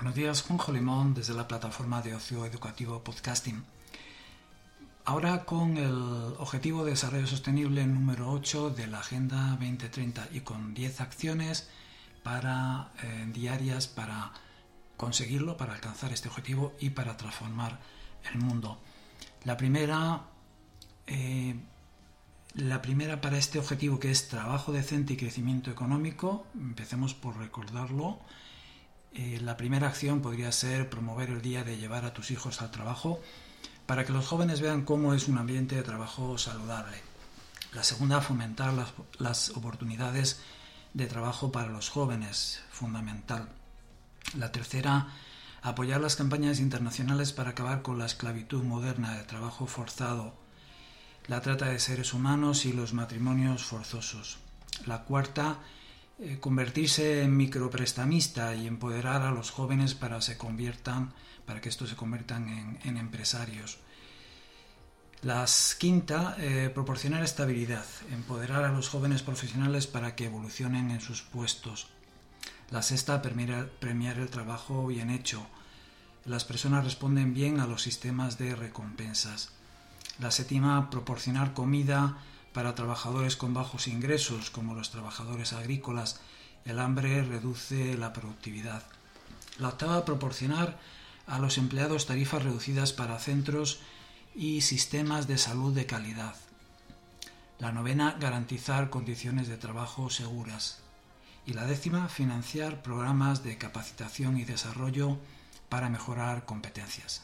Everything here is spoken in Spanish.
Buenos días, Juanjo Limón desde la plataforma de ocio educativo Podcasting. Ahora con el Objetivo de Desarrollo Sostenible número 8 de la Agenda 2030 y con 10 acciones para, eh, diarias para conseguirlo, para alcanzar este objetivo y para transformar el mundo. La primera, eh, la primera para este objetivo que es trabajo decente y crecimiento económico, empecemos por recordarlo. Eh, la primera acción podría ser promover el día de llevar a tus hijos al trabajo para que los jóvenes vean cómo es un ambiente de trabajo saludable. La segunda, fomentar las, oportunidades de trabajo para los jóvenes, fundamental. La tercera, apoyar las campañas internacionales para acabar con la esclavitud moderna de trabajo forzado, la trata de seres humanos y los matrimonios forzosos. La cuarta, convertirse en microprestamista y empoderar a los jóvenes para se conviertan para que estos se conviertan en, empresarios. La quinta, eh, proporcionar estabilidad, empoderar a los jóvenes profesionales para que evolucionen en sus puestos. La sexta, premiar, el trabajo bien hecho. Las personas responden bien a los sistemas de recompensas. La séptima, proporcionar comida para trabajadores con bajos ingresos, como los trabajadores agrícolas. El hambre reduce la productividad. La octava, proporcionar a los empleados tarifas reducidas para centros y sistemas de salud de calidad. La novena, garantizar condiciones de trabajo seguras. Y la décima, financiar programas de capacitación y desarrollo para mejorar competencias.